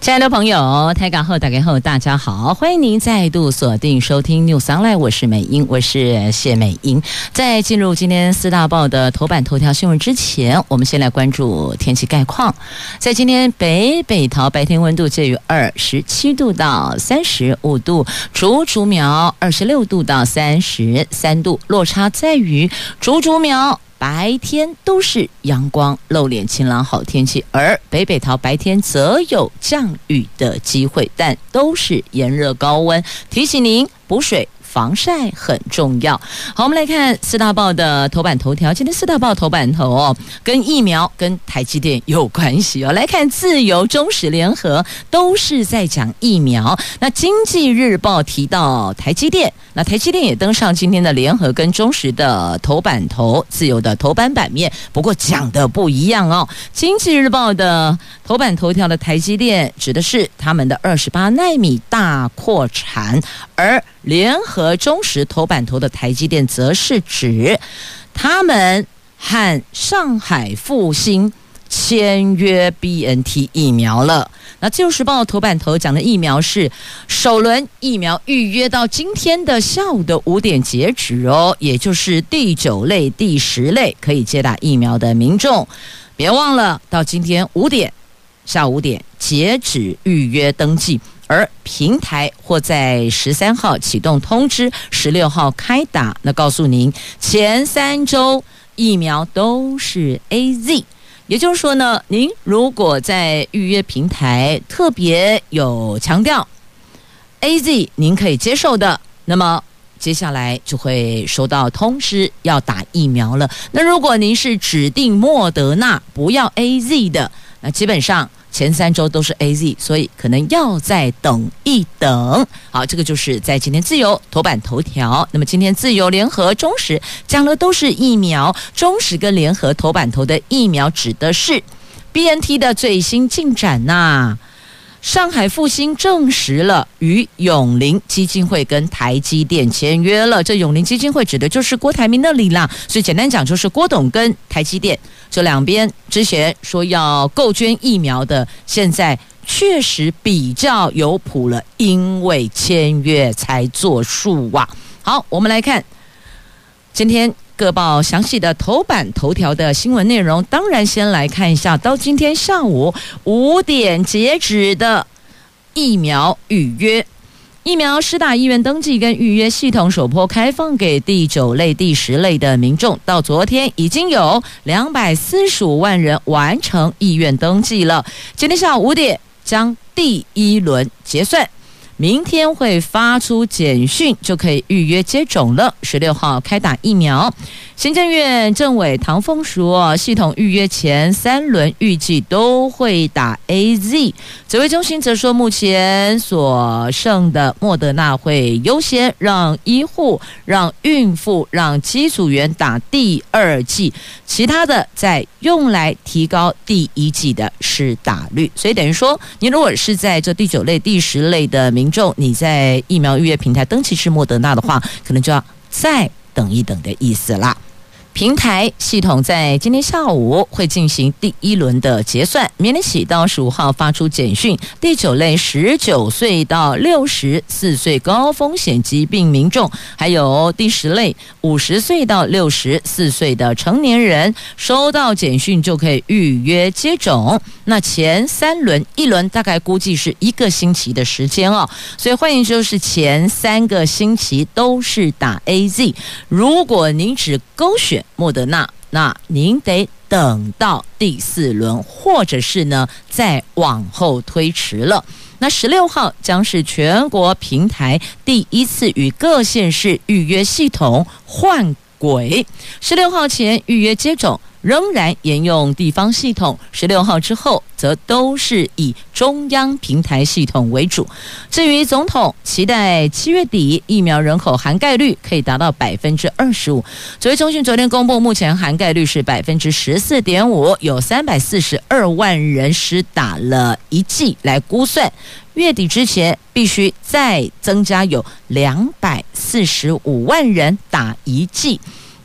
亲爱的朋友，台港后打开后，大家好，欢迎您再度锁定收听 News Online，我是美英，我是谢美英。在进入今天四大报的头版头条新闻之前，我们先来关注天气概况。在今天北北桃白天温度介于二十七度到三十五度，竹竹苗二十六度到三十三度，落差在于竹竹苗。白天都是阳光露脸、晴朗好天气，而北北桃白天则有降雨的机会，但都是炎热高温。提醒您补水。防晒很重要。好，我们来看四大报的头版头条。今天四大报头版头哦，跟疫苗、跟台积电有关系哦。来看自由、中时、联合都是在讲疫苗。那经济日报提到台积电，那台积电也登上今天的联合跟中时的头版头，自由的头版版面。不过讲的不一样哦。经济日报的头版头条的台积电指的是他们的二十八纳米大扩产，而联合中时头版头的台积电，则是指他们和上海复星签约 BNT 疫苗了。那自由时报头版头讲的疫苗是首轮疫苗预约到今天的下午的五点截止哦，也就是第九类、第十类可以接打疫苗的民众，别忘了到今天五点，下午五点截止预约登记。而平台或在十三号启动通知，十六号开打。那告诉您，前三周疫苗都是 AZ，也就是说呢，您如果在预约平台特别有强调 AZ，您可以接受的，那么接下来就会收到通知要打疫苗了。那如果您是指定莫德纳不要 AZ 的，那基本上。前三周都是 AZ，所以可能要再等一等。好，这个就是在今天自由头版头条。那么今天自由联合中时讲的都是疫苗，中时跟联合头版头的疫苗指的是 BNT 的最新进展呐、上海复星证实了与永龄基金会跟台积电签约了。这永龄基金会指的就是郭台铭那里啦，所以简单讲就是郭董跟台积电这两边之前说要购捐疫苗的，现在确实比较有谱了，因为签约才作数哇。好，我们来看今天。各报详细的头版头条的新闻内容，当然先来看一下，到今天下午五点截止的疫苗预约，疫苗施打意愿登记跟预约系统首波开放给第九类、第十类的民众，到昨天已经有两百四十五万人完成意愿登记了。今天下午五点将第一轮结算。明天会发出简讯，就可以预约接种了。十六号开打疫苗。行政院政委唐凤说，系统预约前三轮预计都会打 AZ。指挥中心则说，目前所剩的莫德纳会优先让医护、让孕妇、让机组员打第二剂，其他的再用来提高第一剂的施打率。所以等于说，你如果是在这第九类、第十类的民众，你在疫苗预约平台登记是莫德纳的话，可能就要再等一等的意思啦。平台系统在今天下午会进行第一轮的结算，明天起到十五号发出简讯。第九类十九岁到六十四岁高风险疾病民众，还有第十类五十岁到六十四岁的成年人，收到简讯就可以预约接种。那前三轮，一轮大概估计是一个星期的时间哦，所以欢迎就是前三个星期都是打 AZ。如果您只勾选。莫德纳，那您得等到第四轮，或者是呢再往后推迟了。那十六号将是全国平台第一次与各县市预约系统换轨，十六号前预约接种。仍然沿用地方系统，十六号之后则都是以中央平台系统为主。至于总统期待七月底疫苗人口涵盖率可以达到百分之二十五。指挥中心昨天公布，目前涵盖率是百分之十四点五，有三百四十二万人施打了一剂，来估算月底之前必须再增加有两百四十五万人打一剂。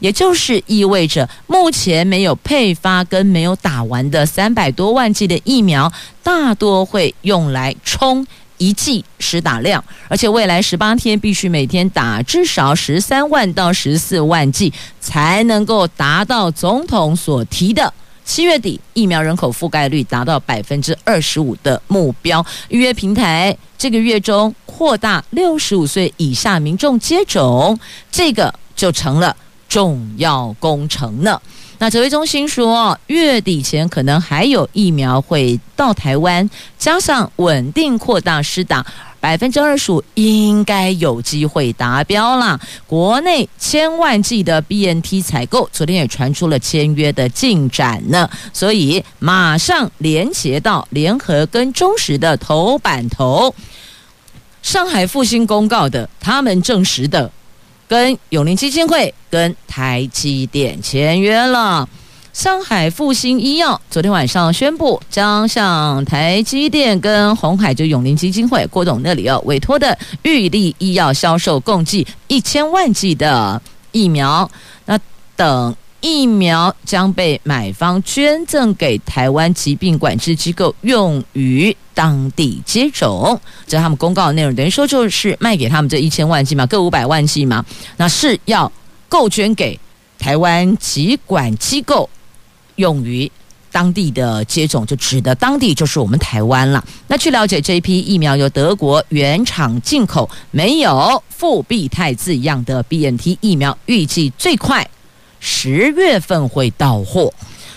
也就是意味着，目前没有配发跟没有打完的三百多万剂的疫苗，大多会用来冲一剂实打量，而且未来十八天必须每天打至少十三万到十四万剂，才能够达到总统所提的七月底疫苗人口覆盖率达到百分之二十五的目标。预约平台这个月中扩大六十五岁以下民众接种，这个就成了。重要工程呢？那指挥中心说，月底前可能还有疫苗会到台湾，加上稳定扩大施打，百分之二十五应该有机会达标了。国内千万剂的 BNT 采购，昨天也传出了签约的进展呢，所以马上连接到联合跟中实的头版头，上海复星公告的，他们证实的。跟永林基金会、跟台积电签约了。上海复星医药昨天晚上宣布，将向台积电跟红海就永林基金会郭董那里要委托的玉立医药销售共计一千万剂的疫苗。那等。疫苗将被买方捐赠给台湾疾病管制机构，用于当地接种。这他们公告的内容，等于说就是卖给他们这一千万剂嘛，各五百万剂嘛，那是要购捐给台湾疾管机构，用于当地的接种，就指的当地就是我们台湾了。那据了解，这一批疫苗由德国原厂进口，没有复必泰字样的 BNT 疫苗，预计最快。十月份会到货。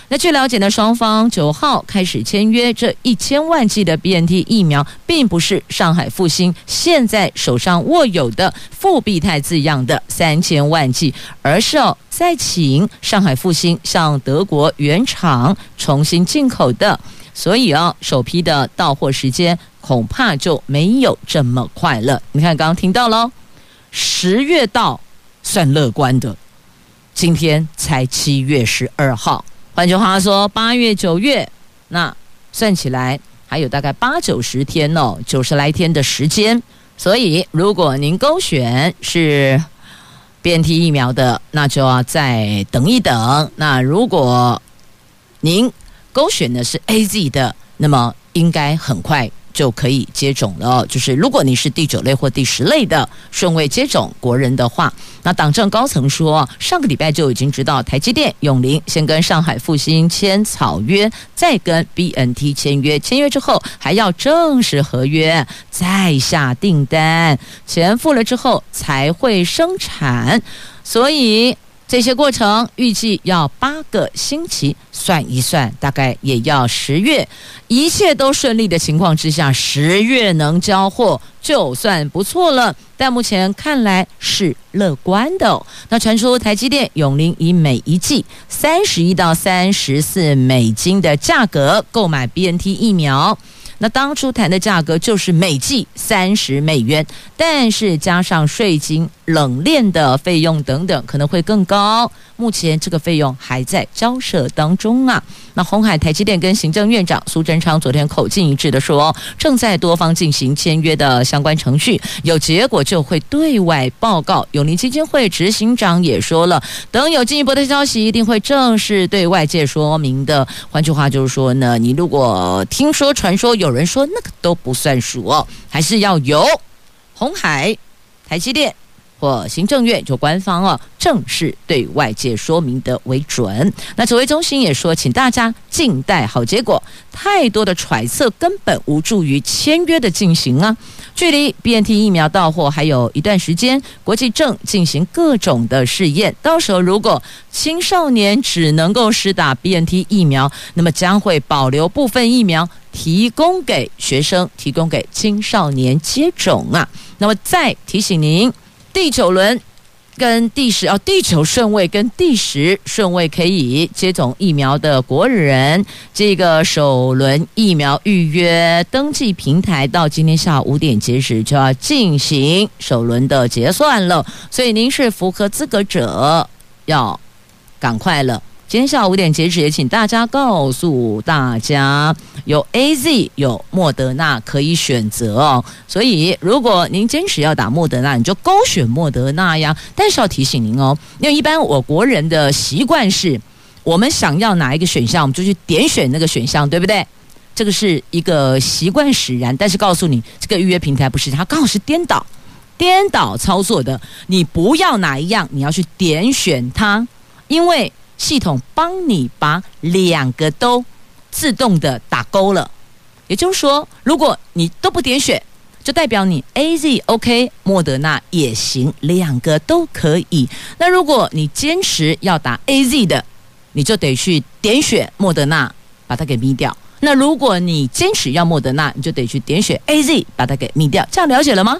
那据了解呢，双方九号开始签约，这一千万剂的 BNT 疫苗，并不是上海复星现在手上握有的复必泰字样的三千万剂，而是哦再请上海复星向德国原厂重新进口的。所以啊，首批的到货时间恐怕就没有这么快了。你看，刚刚听到了，十月到算乐观的。今天才七月十二号，换句话说，八月九月，那算起来还有大概八九十天哦，九十来天的时间。所以，如果您勾选是变体疫苗的，那就要再等一等。那如果您勾选的是 AZ 的，那么应该很快。就可以接种了。就是如果你是第九类或第十类的顺位接种国人的话，那党政高层说，上个礼拜就已经知道台积电、永龄先跟上海复星签草约，再跟 BNT 签约，签约之后还要正式合约，再下订单，钱付了之后才会生产，所以。这些过程预计要八个星期，算一算，大概也要十月。一切都顺利的情况之下，十月能交货就算不错了。但目前看来是乐观的哦。那传出台积电永龄以每一剂三十一到三十四美金的价格购买 BNT 疫苗。那当初谈的价格就是每季三十美元，但是加上税金、冷链的费用等等，可能会更高。目前这个费用还在交涉当中啊。那鸿海、台积电跟行政院长苏贞昌昨天口径一致的说，正在多方进行签约的相关程序，有结果就会对外报告。永龄基金会执行长也说了，等有进一步的消息，一定会正式对外界说明的。换句话就是说呢，你如果听说传说有。人说那个都不算数哦，还是要由鸿海、台积电或行政院就官方哦正式对外界说明的为准。那指挥中心也说，请大家静待好结果，太多的揣测根本无助于签约的进行啊。距离 BNT 疫苗到货还有一段时间，国际正进行各种的试验。到时候如果青少年只能够施打 BNT 疫苗，那么将会保留部分疫苗提供给学生，提供给青少年接种啊。那么再提醒您，第九轮跟第十哦，第九顺位跟第十顺位可以接种疫苗的国人，这个首轮疫苗预约登记平台到今天下午五点截止，就要进行首轮的结算了。所以您是符合资格者，要赶快了。今天下午五点截止，也请大家告诉大家，有 AZ 有莫德纳可以选择哦。所以，如果您坚持要打莫德纳，你就勾选莫德纳呀。但是要提醒您哦，因为一般我国人的习惯是，我们想要哪一个选项，我们就去点选那个选项，对不对？这个是一个习惯使然。但是告诉你，这个预约平台不是它，刚好是颠倒、颠倒操作的。你不要哪一样，你要去点选它，因为。系统帮你把两个都自动的打勾了，也就是说，如果你都不点选，就代表你 A Z OK，莫德纳也行，两个都可以。那如果你坚持要打 A Z 的，你就得去点选莫德纳，把它给哔掉。那如果你坚持要莫德纳，你就得去点选 A Z，把它给哔掉。这样了解了吗？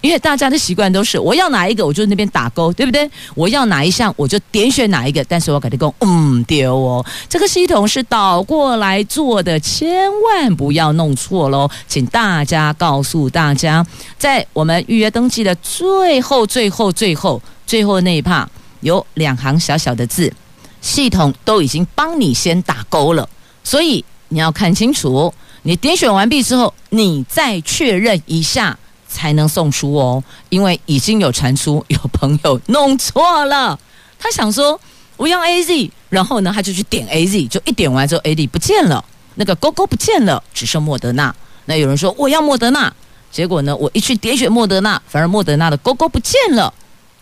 因为大家的习惯都是，我要哪一个我就那边打勾，对不对？我要哪一项我就点选哪一个。但是我跟你讲，嗯，丢哦，这个系统是倒过来做的，千万不要弄错喽！请大家告诉大家，在我们预约登记的最后、最后、最后、最后那一趴，有两行小小的字，系统都已经帮你先打勾了，所以你要看清楚。你点选完毕之后，你再确认一下。才能送出哦，因为已经有传出有朋友弄错了，他想说我要 AZ，然后呢他就去点 AZ，就一点完之后 AZ 不见了，那个勾勾不见了，只剩莫德纳。那有人说我要莫德纳，结果呢我一去点选莫德纳，反而莫德纳的勾勾不见了，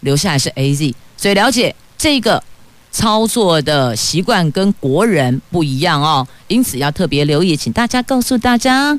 留下来是 AZ。所以了解这个操作的习惯跟国人不一样哦，因此要特别留意，请大家告诉大家。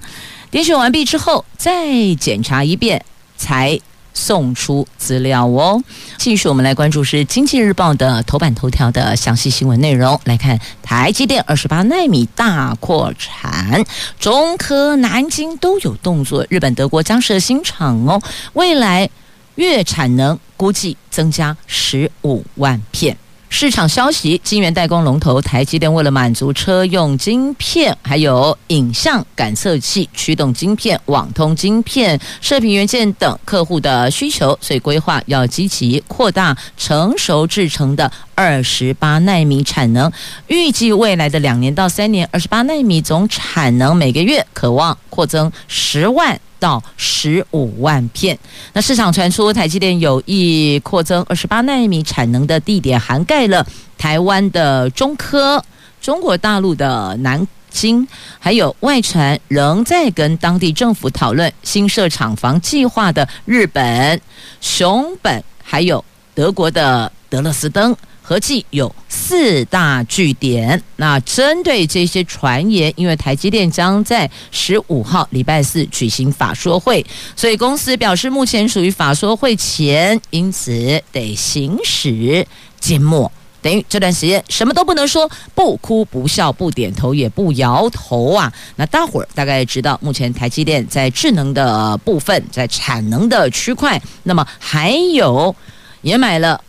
点选完毕之后，再检查一遍才送出资料哦。继续，我们来关注是《经济日报》的头版头条的详细新闻内容。来看台积电二十八纳米大扩产，中科、南京都有动作，日本、德国将设新厂哦。未来月产能估计增加十五万片。市场消息，晶圆代工龙头台积电为了满足车用晶片、还有影像感测器、驱动晶片、网通晶片、射频元件等客户的需求，所以规划要积极扩大成熟制程的二十八纳米产能。预计未来的两年到三年，二十八纳米总产能每个月可望扩增十万。到十五万片。那市场传出台积电有意扩增二十八纳米产能的地点，涵盖了台湾的中科、中国大陆的南京，还有外传仍在跟当地政府讨论新设厂房计划的日本熊本，还有德国的德勒斯登。合计有四大据点。那针对这些传言，因为台积电将在十五号礼拜四举行法说会，所以公司表示目前属于法说会前，因此得行使缄默，等于这段时间什么都不能说，不哭不笑不点头也不摇头啊。那大伙儿大概知道，目前台积电在智能的部分，在产能的区块，那么还有也买了。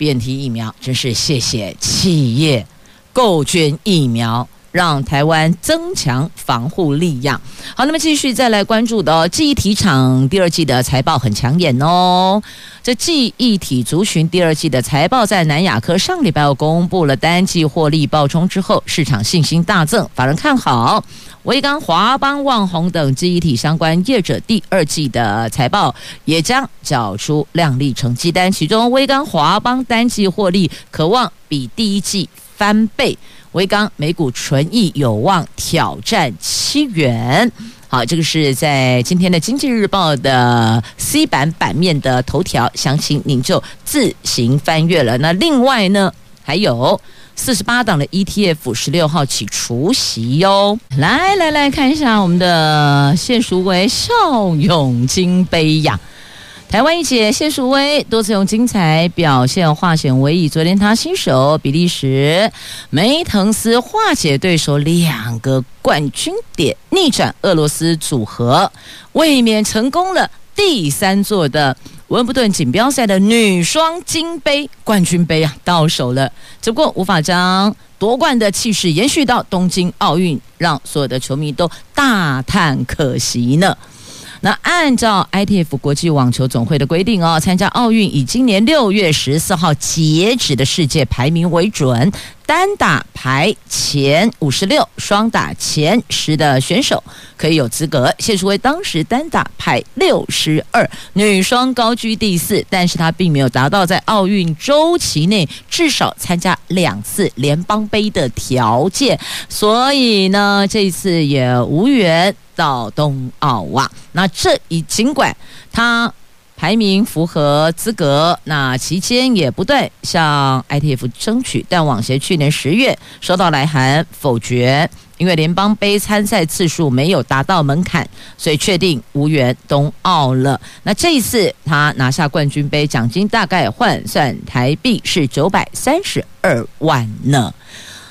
BNT 疫苗真是谢谢企业购捐疫苗，让台湾增强防护力呀。好，那么继续再来关注的记忆体厂第二季的财报很抢眼哦。这记忆体族群第二季的财报在南亚科上礼拜又公布了单季获利爆冲之后，市场信心大增，法人看好。威刚、华邦、旺宏等记忆体相关业者第二季的财报也将缴出亮丽成绩单，其中威刚、华邦单季获利可望比第一季翻倍，威刚每股纯益有望挑战七元。好，这个是在今天的《经济日报》的 C 版版面的头条，详情您就自行翻阅了。那另外呢，还有。四十八档的 ETF 十六号起除息哟，来来来看一下我们的谢淑薇笑拥金杯呀！台湾一姐谢淑薇多次用精彩表现化险为夷，昨天她新手比利时梅滕斯化解对手两个冠军点，逆转俄罗斯组合，卫冕成功了第三座的。温布顿锦标赛的女双金杯冠军杯啊到手了，只不过无法将夺冠的气势延续到东京奥运，让所有的球迷都大叹可惜呢。那按照 ITF 国际网球总会的规定哦，参加奥运以今年六月十四号截止的世界排名为准，单打排前五十六，双打前十的选手可以有资格。谢淑薇当时单打排六十二，女双高居第四，但是她并没有达到在奥运周期内至少参加两次联邦杯的条件，所以呢，这一次也无缘。到冬奥啊，那这一尽管他排名符合资格，那期间也不断向 ITF 争取，但网协去年十月收到来函否决，因为联邦杯参赛次数没有达到门槛，所以确定无缘冬奥了。那这一次他拿下冠军杯，奖金大概换算台币是九百三十二万呢，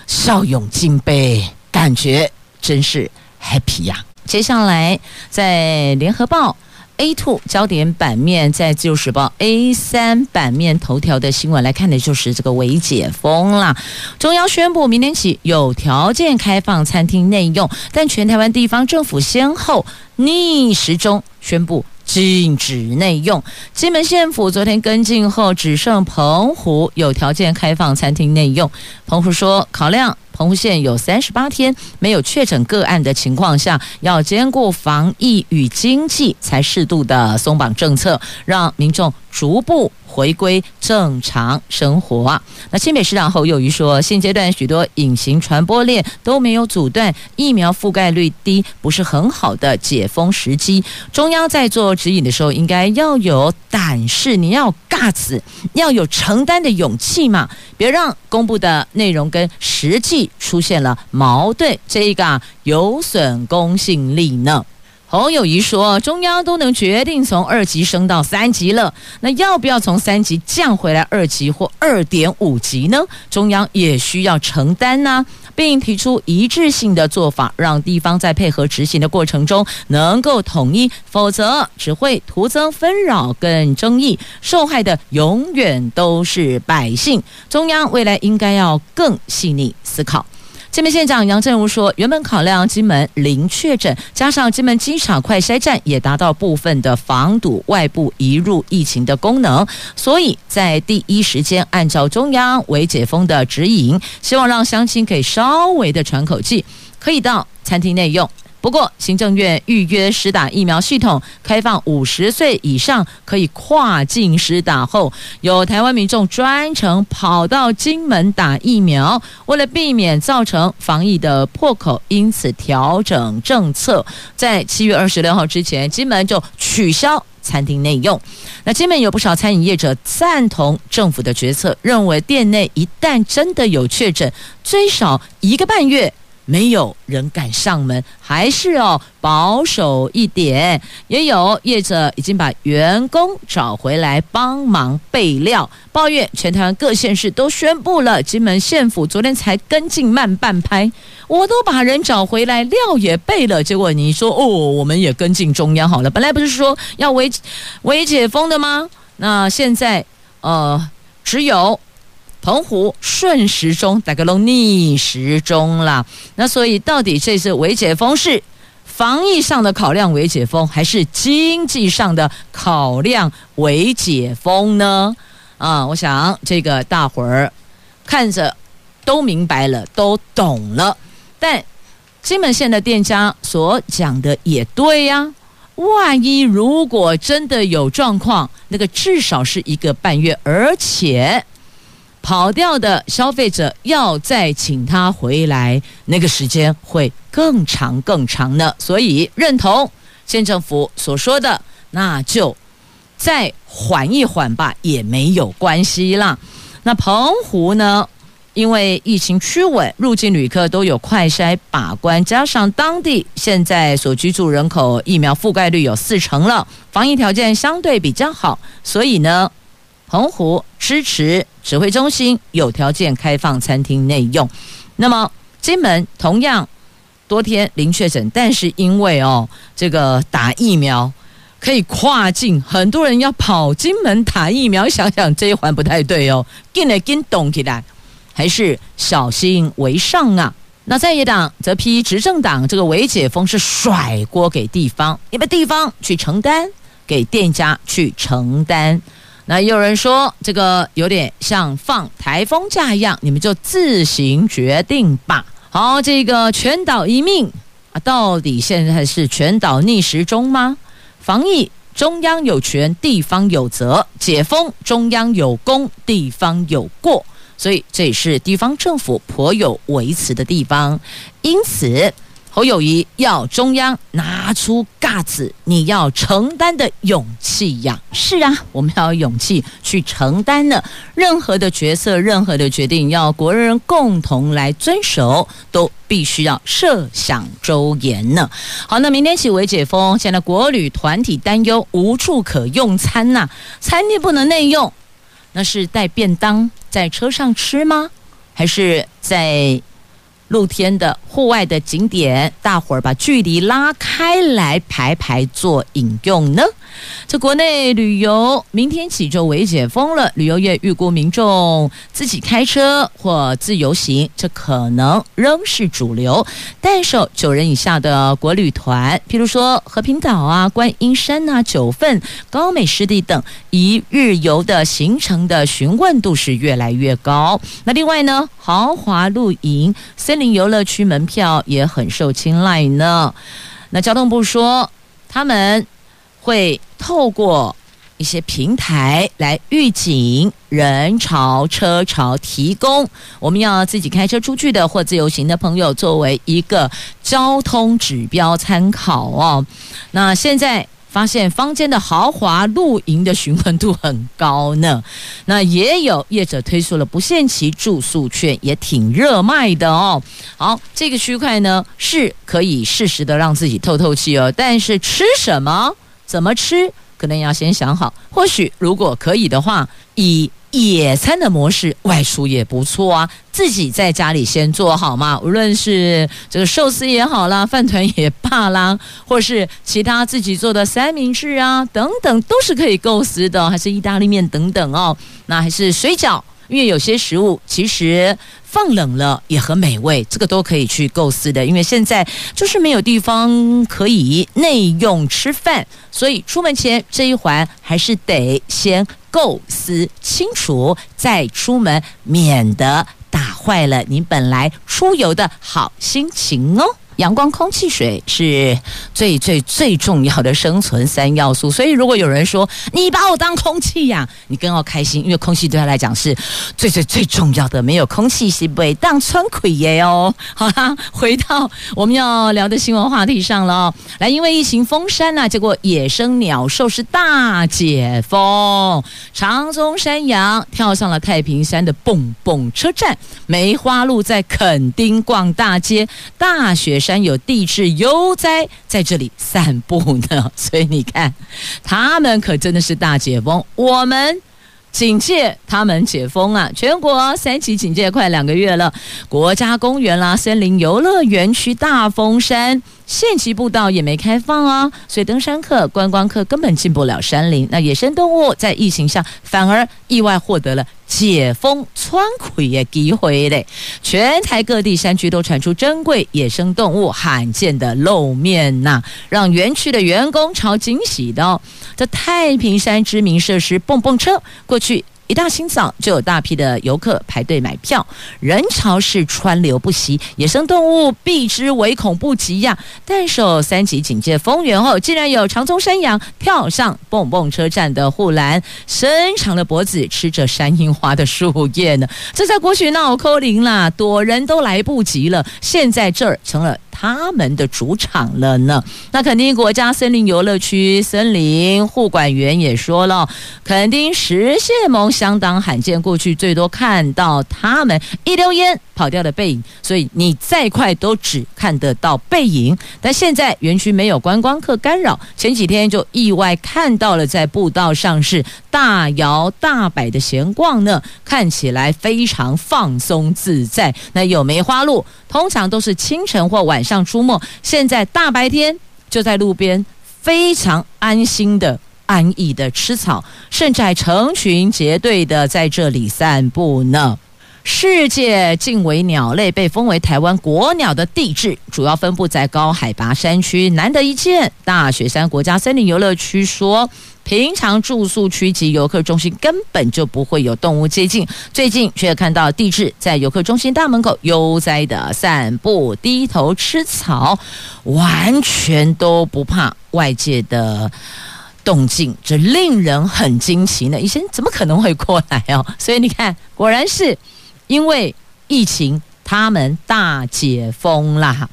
笑勇金杯，感觉真是 happy 呀、接下来，在联合报 A two 焦点版面，在自由时报 A 三版面头条的新闻来看的就是这个微解封啦。中央宣布明年起有条件开放餐厅内用，但全台湾地方政府先后逆时钟宣布禁止内用。金门县府昨天跟进后，只剩澎湖有条件开放餐厅内用。澎湖说，考量。澎湖县有三十八天没有确诊个案的情况下，要兼顾防疫与经济，才适度的松绑政策，让民众逐步回归正常生活。那新北市长侯友谊说，现阶段许多隐形传播链都没有阻断，疫苗覆盖率低，不是很好的解封时机。中央在做指引的时候，应该要有胆识，你要有 guts，要有承担的勇气嘛，别让公布的内容跟实际出现了矛盾，这一个有损公信力呢。侯友谊说：“中央都能决定从二级升到三级了，那要不要从三级降回来二级或二点五级呢？中央也需要承担呢、并提出一致性的做法，让地方在配合执行的过程中能够统一，否则只会徒增纷扰跟争议，受害的永远都是百姓。中央未来应该要更细腻思考。”金门县长杨振武说，原本考量金门零确诊，加上金门机场快筛站也达到部分的防堵外部移入疫情的功能，所以在第一时间按照中央为解封的指引，希望让乡亲可以稍微的喘口气，可以到餐厅内用。不过，行政院预约施打疫苗系统开放，五十岁以上可以跨境施打后，有台湾民众专程跑到金门打疫苗，为了避免造成防疫的破口，因此调整政策，在七月二十六号之前，金门就取消餐厅内用。那金门有不少餐饮业者赞同政府的决策，认为店内一旦真的有确诊，最少一个半月。没有人敢上门，还是要保守一点。也有业者已经把员工找回来帮忙备料，抱怨全台湾各县市都宣布了，金门县府昨天才跟进慢半拍，我都把人找回来，料也备了，结果你说哦，我们也跟进中央好了，本来不是说要微微解封的吗？那现在呃，只有。澎湖顺时钟，大概都逆时钟了。那所以，到底这次微解封是防疫上的考量为解封，还是经济上的考量为解封呢？啊，我想这个大伙儿看着都明白了，都懂了。但金门县的店家所讲的也对呀、万一如果真的有状况，那个至少是一个半月，而且。跑掉的消费者要再请他回来，那个时间会更长更长呢。所以认同县政府所说的，那就再缓一缓吧，也没有关系啦。那澎湖呢？因为疫情趋稳，入境旅客都有快筛把关，加上当地现在所居住人口疫苗覆盖率有四成了，防疫条件相对比较好，所以呢。澎湖支持指挥中心有条件开放餐厅内用，那么金门同样多天零确诊，但是因为哦这个打疫苗可以跨境，很多人要跑金门打疫苗，想想这一环不太对哦，跟来跟动起来，还是小心为上啊。那在野党则批执政党这个微解封是甩锅给地方，因为地方去承担，给店家去承担。那也有人说这个有点像放台风假一样，你们就自行决定吧。好，这个全岛一命啊，到底现在是全岛逆时钟吗？防疫中央有权，地方有责；解封中央有功，地方有过。所以这也是地方政府颇有微词的地方，因此侯友谊要中央拿出嘎子，你要承担的勇气呀！是啊，我们要有勇气去承担呢，任何的角色、任何的决定，要国人共同来遵守，都必须要设想周延呢。好，那明天起为解封，现在国旅团体担忧无处可用餐呐、啊，餐厅不能内用。那是带便当在车上吃吗？还是在露天的户外的景点，大伙儿把距离拉开来排排坐饮用呢？这国内旅游明天起就为解封了，旅游业预估民众自己开车或自由行，这可能仍是主流。但是九人以下的国旅团，譬如说和平岛啊、观音山呐、啊、九份、高美湿地等一日游的行程的询问度是越来越高。那另外呢，豪华露营、森林游乐区门票也很受青睐呢。那交通部说，他们。会透过一些平台来预警人潮车潮，提供我们要自己开车出去的或自由行的朋友作为一个交通指标参考哦。那现在发现坊间的豪华露营的询问度很高呢，那也有业者推出了不限期住宿券，也挺热卖的哦。好，这个区块呢是可以适时的让自己透透气哦，但是吃什么？怎么吃，可能要先想好。或许如果可以的话，以野餐的模式外出也不错啊。自己在家里先做好嘛，无论是这个寿司也好啦，饭团也罢啦，或是其他自己做的三明治啊等等，都是可以构思的。还是意大利面等等哦，那还是水饺。因为有些食物其实放冷了也很美味，这个都可以去构思的。因为现在就是没有地方可以内用吃饭，所以出门前这一环还是得先构思清楚再出门，免得打坏了您本来出游的好心情哦。阳光、空气、水是最最最重要的生存三要素，所以如果有人说你把我当空气呀，你更要开心，因为空气对他来讲是最最最重要的，没有空气是不会当春葵耶哦。好啦，回到我们要聊的新闻话题上了，来，因为疫情封山呐、结果野生鸟兽是大解封，长鬃山羊跳上了太平山的蹦蹦车站，梅花鹿在垦丁逛大街，大雪山。山有地质悠哉在这里散步呢，所以你看，他们可真的是大解封。我们警戒，他们解封啊！全国三级警戒快两个月了，国家公园啦、森林游乐园区大峰山。县级步道也没开放啊，所以登山客、观光客根本进不了山林。那野生动物在疫情下反而意外获得了解封喘气的机会嘞！全台各地山区都传出珍贵野生动物罕见的露面呐、让园区的员工超惊喜的哦。这太平山知名设施蹦蹦车过去。一大清早就有大批的游客排队买票，人潮是川流不息，野生动物避之唯恐不及呀。但受三级警戒封园后，竟然有长鬃山羊跳上蹦蹦车站的护栏，伸长了脖子吃着山樱花的树叶呢。这在过去闹扣零啦，躲人都来不及了。现在这儿成了。他们的主场了呢？那肯定国家森林游乐区森林护管员也说了，肯定石蟹獴相当罕见，过去最多看到他们一溜烟跑掉的背影，所以你再快都只看得到背影。但现在园区没有观光客干扰，前几天就意外看到了在步道上是大摇大摆的闲逛呢，看起来非常放松自在。那有梅花鹿，通常都是清晨或晚上。出没，现在大白天就在路边非常安心的、安逸的吃草，甚至还成群结队的在这里散步呢。世界近尾鸟类被封为台湾国鸟的帝雉，主要分布在高海拔山区，难得一见。大雪山国家森林游乐区说，平常住宿区及游客中心根本就不会有动物接近，最近却看到帝雉在游客中心大门口悠哉的散步，低头吃草，完全都不怕外界的动静，这令人很惊奇呢。以前怎么可能会过来哦？所以你看，果然是。因为疫情，他们大解封啦。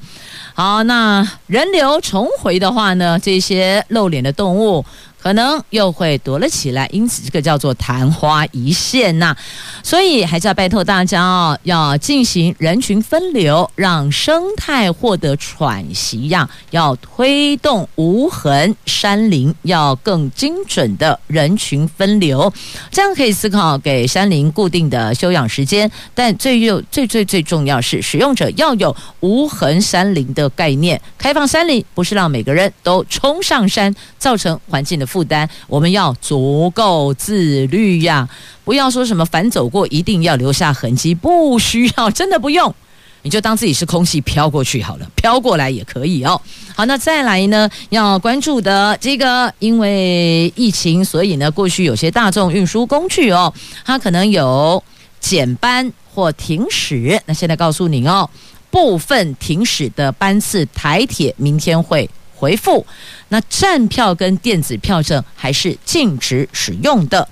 好，那人流重回的话呢，这些露脸的动物。可能又会躲了起来，因此这个叫做昙花一现呐、所以还是要拜托大家哦，要进行人群分流，让生态获得喘息呀。要推动无痕山林，要更精准的人群分流，这样可以思考给山林固定的休养时间。但最又最最最重要是，使用者要有无痕山林的概念。开放山林不是让每个人都冲上山，造成环境的负担，我们要足够自律呀！不要说什么反走过一定要留下痕迹，不需要，真的不用，你就当自己是空气飘过去好了，飘过来也可以哦。好，那再来呢，要关注的这个，因为疫情，所以呢，过去有些大众运输工具哦，它可能有减班或停驶。那现在告诉你哦，部分停驶的班次，台铁明天会回复。那站票跟电子票证还是禁止使用的。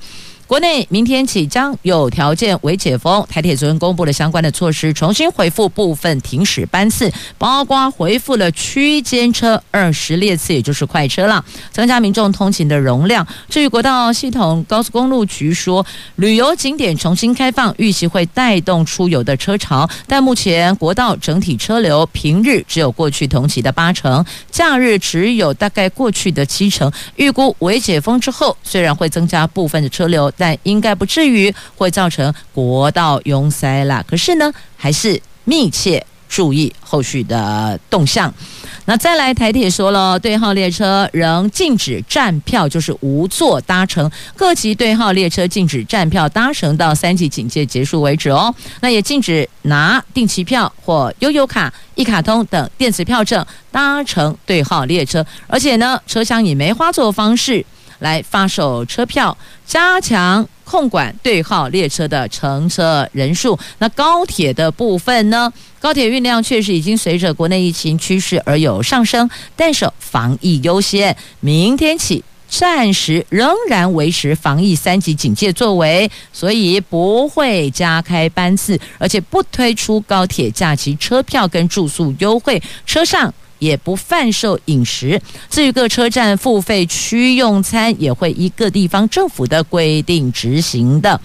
国内明天起将有条件为解封，台铁昨天公布了相关的措施，重新恢复部分停驶班次，包括恢复了区间车二十列次，也就是快车了，增加民众通勤的容量。至于国道系统高速公路局说，旅游景点重新开放，预期会带动出游的车潮，但目前国道整体车流平日只有过去同期的八成，假日只有大概过去的七成。预估为解封之后，虽然会增加部分的车流。但应该不至于会造成国道拥塞啦。可是呢，还是密切注意后续的动向。那再来，台铁说了，对号列车仍禁止站票，就是无座搭乘。各级对号列车禁止站票搭乘到三级警戒结束为止哦。那也禁止拿定期票或悠游卡、一卡通等电子票证搭乘对号列车，而且呢，车厢以梅花座方式。来发售车票，加强控管对号列车的乘车人数。那高铁的部分呢？高铁运量确实已经随着国内疫情趋势而有上升，但是防疫优先，明天起暂时仍然维持防疫三级警戒作为，所以不会加开班次，而且不推出高铁假期车票跟住宿优惠，车上。也不贩售饮食。至于各车站付费区用餐，也会依各地方政府的规定执行的。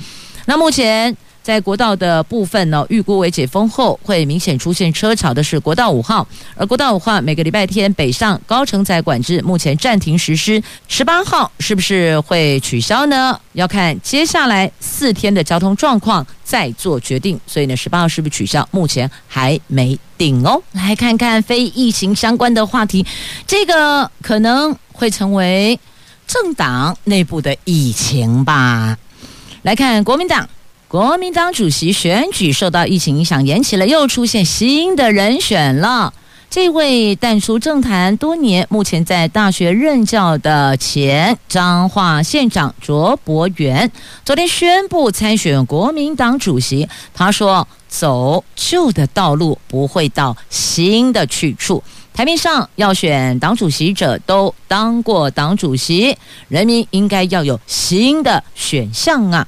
那目前在国道的部分呢，预估为解封后会明显出现车潮的是国道五号，而国道五号每个礼拜天北上高承载管制目前暂停实施。十八号是不是会取消呢？要看接下来四天的交通状况再做决定。所以呢，十八号是不是取消？目前还没。顶哦，来看看非疫情相关的话题，这个可能会成为政党内部的疫情吧。来看国民党，国民党主席选举受到疫情影响延期了，又出现新的人选了。这位淡出政坛多年，目前在大学任教的前彰化县长卓博源，昨天宣布参选国民党主席。他说：“走旧的道路，不会到新的去处。台面上要选党主席者都当过党主席，人民应该要有新的选项啊。”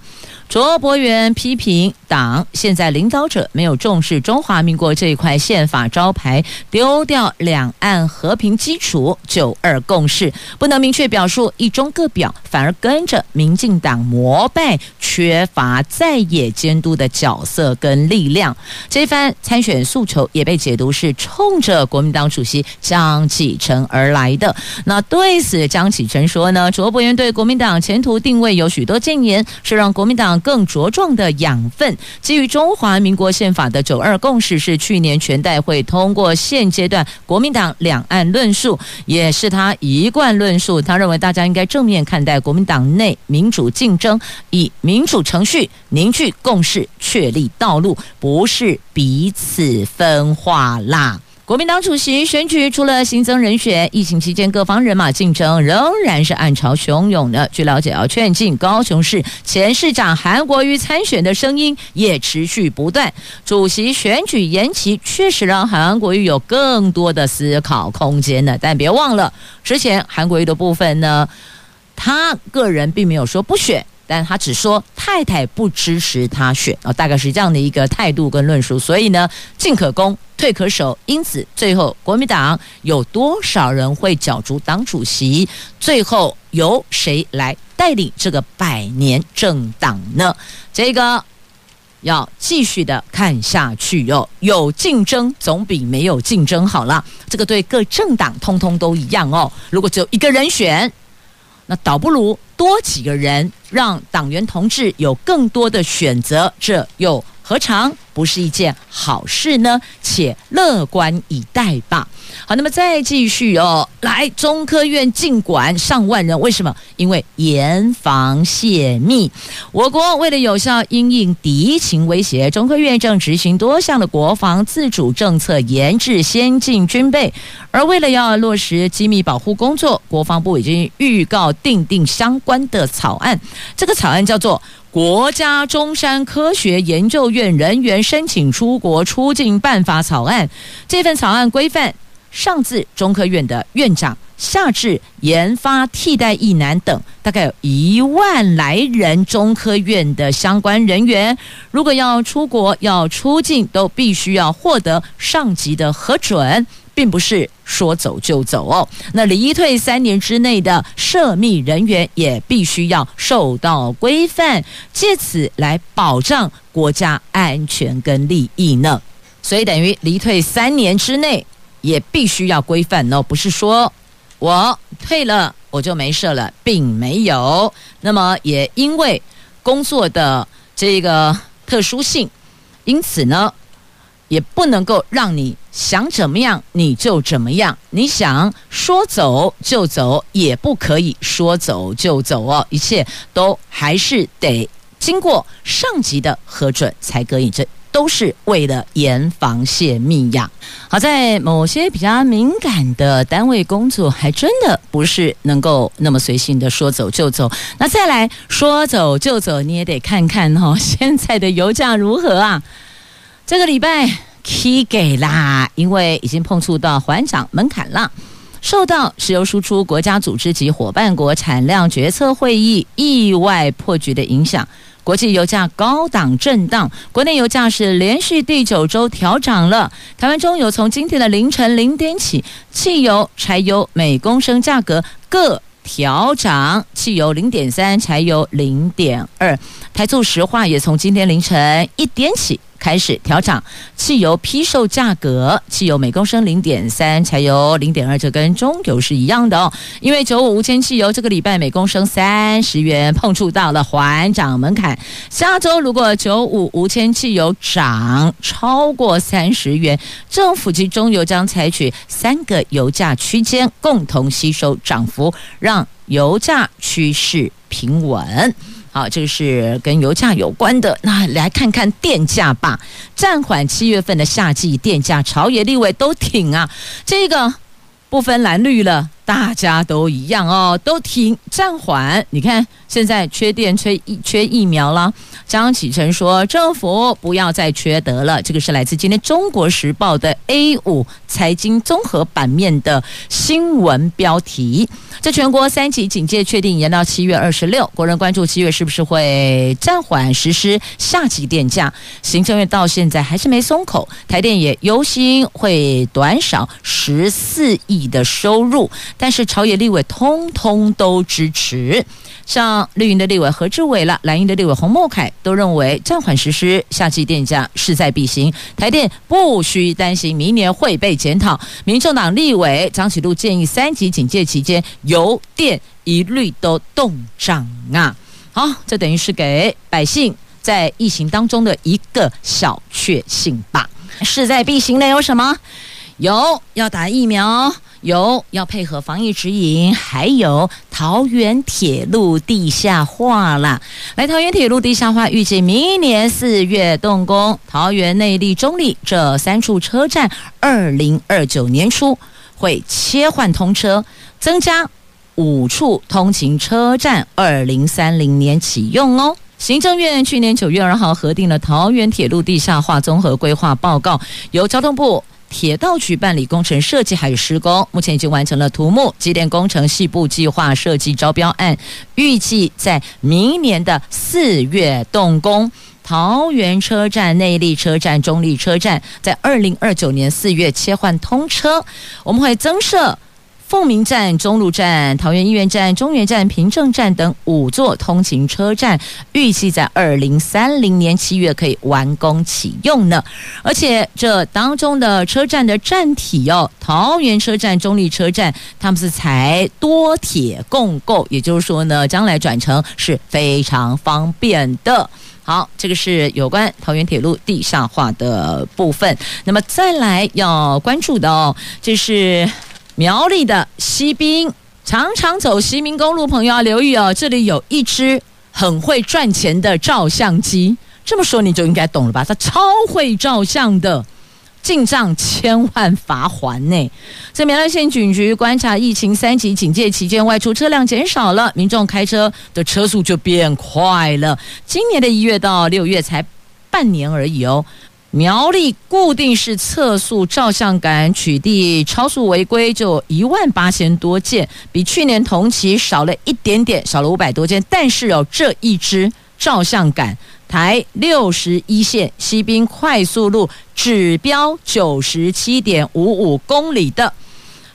卓博源批评党现在领导者没有重视中华民国这一块宪法招牌，丢掉两岸和平基础、九二共识，不能明确表述一中各表，反而跟着民进党膜拜，缺乏在野监督的角色跟力量。这番参选诉求也被解读是冲着国民党主席张启臣而来的。那对此，江启臣说呢，卓博元对国民党前途定位有许多建言，是让国民党更茁壮的养分。基于中华民国宪法的九二共识，是去年全代会通过现阶段国民党两岸论述，也是他一贯论述。他认为大家应该正面看待国民党内民主竞争，以民主程序凝聚共识，确立道路，不是彼此分化啦。国民党主席选举除了新增人选，疫情期间各方人马竞争仍然是暗潮汹涌的。据了解，要劝进高雄市前市长韩国瑜参选的声音也持续不断。主席选举延期，确实让韩国瑜有更多的思考空间呢。但别忘了，之前韩国瑜的部分呢，他个人并没有说不选。但他只说太太不支持他选啊，大概是这样的一个态度跟论述。所以呢，进可攻，退可守。因此，最后国民党有多少人会角逐党主席？最后由谁来带领这个百年政党呢？这个要继续的看下去哟。有竞争总比没有竞争好了。这个对各政党通通都一样哦。如果只有一个人选，那倒不如多几个人，让党员同志有更多的选择，这又何尝不是一件好事呢？且乐观以待吧。好，那么再继续哦，来，中科院禁管上万人，为什么？因为严防泄密。我国为了有效因应敌情威胁，中科院正执行多项的国防自主政策，研制先进军备。而为了要落实机密保护工作，国防部已经预告订定相关的草案。这个草案叫做。国家中山科学研究院人员申请出国出境办法草案，这份草案规范上自中科院的院长，下至研发替代一男等，大概有一万来人中科院的相关人员，如果要出国要出境，都必须要获得上级的核准。并不是说走就走哦，那离退三年之内的涉密人员也必须要受到规范，借此来保障国家安全跟利益呢。所以等于离退三年之内也必须要规范哦，不是说我退了我就没事了，并没有。那么也因为工作的这个特殊性，因此呢。也不能够让你想怎么样你就怎么样，你想说走就走，也不可以说走就走哦，一切都还是得经过上级的核准才可以，这都是为了严防泄密呀。好在某些比较敏感的单位工作，还真的不是能够那么随性的说走就走。那再来说走就走，你也得看看哦，现在的油价如何啊？这个礼拜起给啦，因为已经碰触到缓涨门槛了。受到石油输出国家组织及伙伴国产量决策会议意外破局的影响，国际油价高档震荡，国内油价是连续第九周调涨了。台湾中油从今天的凌晨零点起，汽油、柴油每公升价格各调涨，汽油零点三，柴油零点二。台塑石化也从今天凌晨一点起。开始调涨汽油批售价格，汽油每公升零点三，柴油零点二，这跟中油是一样的哦。因为九五无铅汽油这个礼拜每公升三十元，碰触到了缓涨门槛。下周如果九五无铅汽油涨超过三十元，政府及中油将采取三个油价区间共同吸收涨幅，让油价趋势平稳。好，这个是跟油价有关的。那来看看电价吧。暂缓七月份的夏季电价，朝野立委都挺啊。这个不分蓝绿了。大家都一样哦，都停暂缓。你看，现在缺电、缺疫、缺疫苗了。张启臣说：“政府不要再缺德了。”这个是来自今天《中国时报》的 A 五财经综合版面的新闻标题。这全国三级警戒确定延到七月二十六，国人关注七月是不是会暂缓实施夏季电价。行政院到现在还是没松口，台电也忧心会短少十四亿的收入。但是朝野立委通通都支持。像绿营的立委何志伟了，蓝营的立委洪孟楷都认为暂缓实施夏季电价势在必行，台电不需担心明年会被检讨。民众党立委张启禄建议三级警戒期间油电一律都冻涨啊！好，这等于是给百姓在疫情当中的一个小确幸吧。势在必行的有什么？有要打疫苗。有要配合防疫指引，还有桃园铁路地下化啦。来，桃园铁路地下化预计明年四月动工，桃园内坜、中坜这三处车站，二零二九年初会切换通车，增加五处通勤车站，二零三零年启用哦。行政院去年九月二号核定了桃园铁路地下化综合规划报告，由交通部。铁道局办理工程设计还有施工，目前已经完成了土木机电工程系部计划设计招标案，预计在明年的四月动工。桃园车站、内坜车站、中坜车站在二零二九年四月切换通车，我们会增设。凤鸣站、中路站、桃园医院站、中原站、平镇站等五座通勤车站，预计在二零三零年七月可以完工启用呢。而且这当中的车站的站体哦，桃园车站、中立车站，他们是才多铁共构，也就是说呢，将来转乘是非常方便的。好，这个是有关桃园铁路地下化的部分。那么再来要关注的哦，就是。苗栗的西滨，常常走西滨公路，朋友要留意哦。这里有一只很会赚钱的照相机，这么说你就应该懂了吧？它超会照相的，进账千万罚还呢。在苗栗县警局观察疫情三级警戒期间，外出车辆减少了，民众开车的车速就变快了。今年的一月到六月才半年而已哦。苗栗固定式测速照相杆取缔超速违规就一万八千多件，比去年同期少了一点点，少了五百多件。但是有，这一支照相杆，台六十一线西滨快速路指标九十七点五五公里的。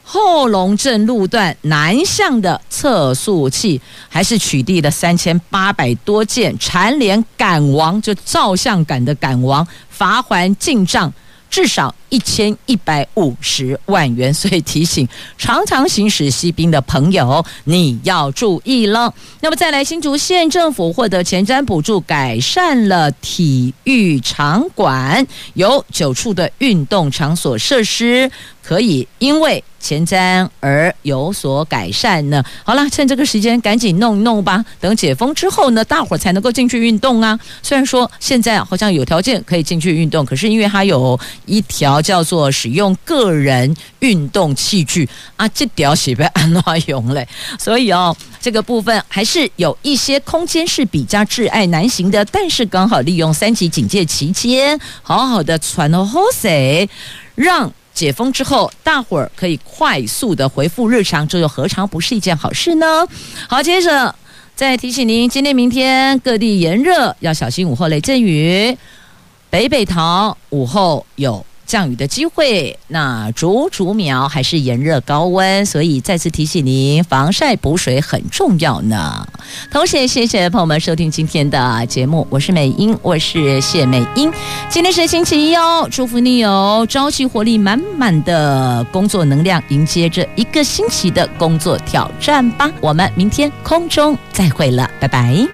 后龙镇路段南向的测速器，还是取缔了三千八百多件，蝉联杆王，就照相杆的杆王，罚还进账至少一千一百五十万元。所以提醒常常行驶西滨的朋友，你要注意了。那么再来，新竹县政府获得前瞻补助，改善了体育场馆，有九处的运动场所设施可以因为。前瞻而有所改善呢。好了，趁这个时间赶紧弄一弄吧。等解封之后呢，大伙才能够进去运动啊。虽然说现在好像有条件可以进去运动，可是因为它有一条叫做使用个人运动器具啊，这条是被安怎用嘞？所以哦，这个部分还是有一些空间是比较挚爱难行的。但是刚好利用三级警戒期间，好好的传了好势，让。解封之后，大伙儿可以快速的回复日常，这又何尝不是一件好事呢？好，接着再提醒您，今天、明天各地炎热，要小心午后雷阵雨，北北桃午后有。降雨的机会，那竹竹苗还是炎热高温，所以再次提醒您，防晒补水很重要呢。同时谢谢朋友们收听今天的节目，我是美英，我是谢美英。今天是星期一哦，祝福你有朝气活力满满的工作能量，迎接这一个星期的工作挑战吧。我们明天空中再会了，拜拜。